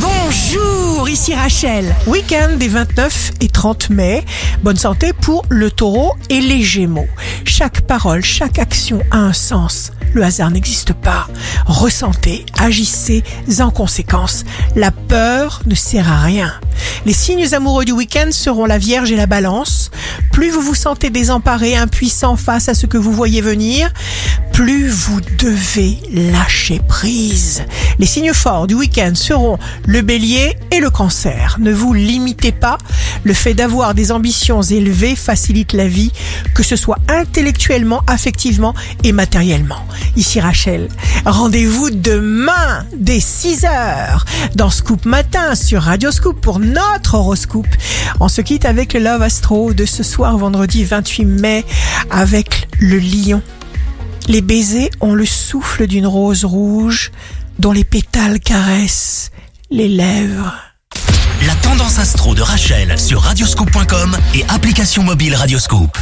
Bonjour, ici Rachel. Week-end des 29 et 30 mai. Bonne santé pour le taureau et les gémeaux. Chaque parole, chaque action a un sens. Le hasard n'existe pas. Ressentez, agissez en conséquence. La peur ne sert à rien. Les signes amoureux du week-end seront la Vierge et la Balance. Plus vous vous sentez désemparé, impuissant face à ce que vous voyez venir, plus vous devez lâcher prise. Les signes forts du week-end seront le bélier et le cancer. Ne vous limitez pas. Le fait d'avoir des ambitions élevées facilite la vie, que ce soit intellectuellement, affectivement et matériellement. Ici Rachel. Rendez-vous demain dès 6 heures dans Scoop Matin sur Radio Scoop pour notre horoscope. On se quitte avec le Love Astro de ce soir vendredi 28 mai avec le lion. Les baisers ont le souffle d'une rose rouge dont les pétales caressent les lèvres. La tendance astro de Rachel sur radioscope.com et application mobile Radioscope.